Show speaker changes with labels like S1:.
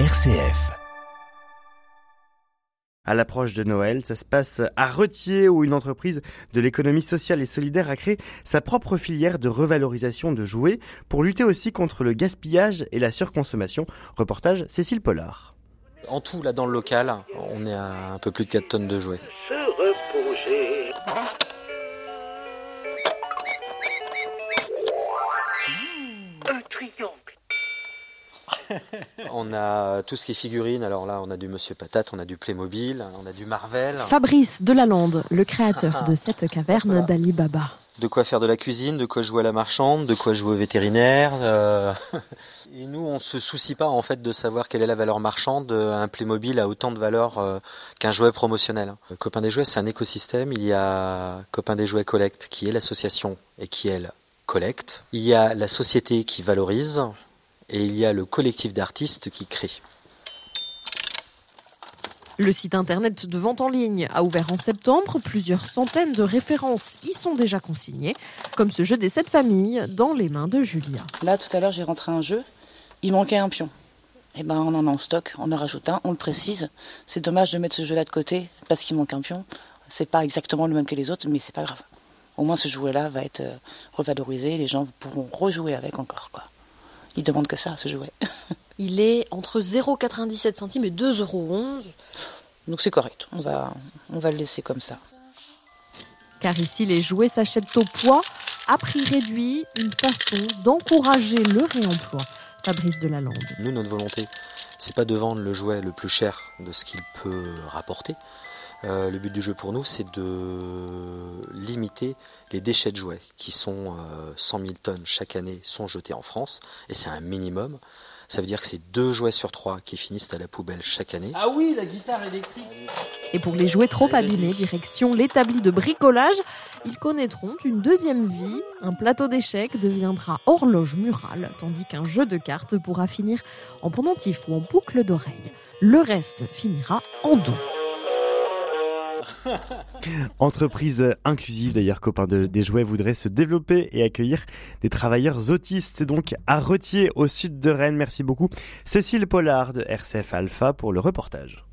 S1: RCF.
S2: À l'approche de Noël, ça se passe à Retier où une entreprise de l'économie sociale et solidaire a créé sa propre filière de revalorisation de jouets pour lutter aussi contre le gaspillage et la surconsommation. Reportage Cécile Pollard.
S3: En tout, là, dans le local, on est à un peu plus de 4 tonnes de jouets.
S4: se reposer.
S3: On a tout ce qui est figurines. Alors là, on a du Monsieur Patate, on a du Playmobil, on a du Marvel.
S5: Fabrice Delalande, le créateur de cette caverne d'Ali Baba.
S3: De quoi faire de la cuisine, de quoi jouer à la marchande, de quoi jouer au vétérinaire. euh. Et nous, on se soucie pas en fait de savoir quelle est la valeur marchande. Un Playmobil a autant de valeur euh, qu'un jouet promotionnel. Copain des jouets, c'est un écosystème. Il y a Copain des jouets collecte, qui est l'association et qui elle collecte. Il y a la société qui valorise et il y a le collectif d'artistes qui crée.
S5: Le site internet de vente en ligne a ouvert en septembre. Plusieurs centaines de références y sont déjà consignées, comme ce jeu des sept familles dans les mains de Julia.
S6: Là, tout à l'heure, j'ai rentré un jeu. Il manquait un pion. Eh ben, on en a en stock. On en rajoute un. On le précise. C'est dommage de mettre ce jeu-là de côté parce qu'il manque un pion. C'est pas exactement le même que les autres, mais c'est pas grave. Au moins, ce jouet-là va être euh, revalorisé. Les gens pourront rejouer avec encore, quoi. Ils demandent que ça, ce jouet.
S5: Il est entre 0,97 centimes et 2,11 euros.
S6: Donc c'est correct. On va, on va le laisser comme ça.
S5: Car ici, les jouets s'achètent au poids, à prix réduit, une façon d'encourager le réemploi. Fabrice Delalande.
S3: Nous, notre volonté, c'est pas de vendre le jouet le plus cher de ce qu'il peut rapporter. Euh, le but du jeu pour nous, c'est de limiter les déchets de jouets, qui sont euh, 100 000 tonnes chaque année, sont jetés en France, et c'est un minimum. Ça veut dire que c'est deux jouets sur trois qui finissent à la poubelle chaque année.
S7: Ah oui, la guitare électrique.
S5: Et pour les jouets trop abîmés, direction l'établi de bricolage, ils connaîtront une deuxième vie. Un plateau d'échecs deviendra horloge murale, tandis qu'un jeu de cartes pourra finir en pendentif ou en boucle d'oreille. Le reste finira en don.
S2: Entreprise inclusive d'ailleurs, copain de- des jouets voudrait se développer et accueillir des travailleurs autistes. C'est donc à Retier au sud de Rennes. Merci beaucoup Cécile Pollard de RCF Alpha pour le reportage.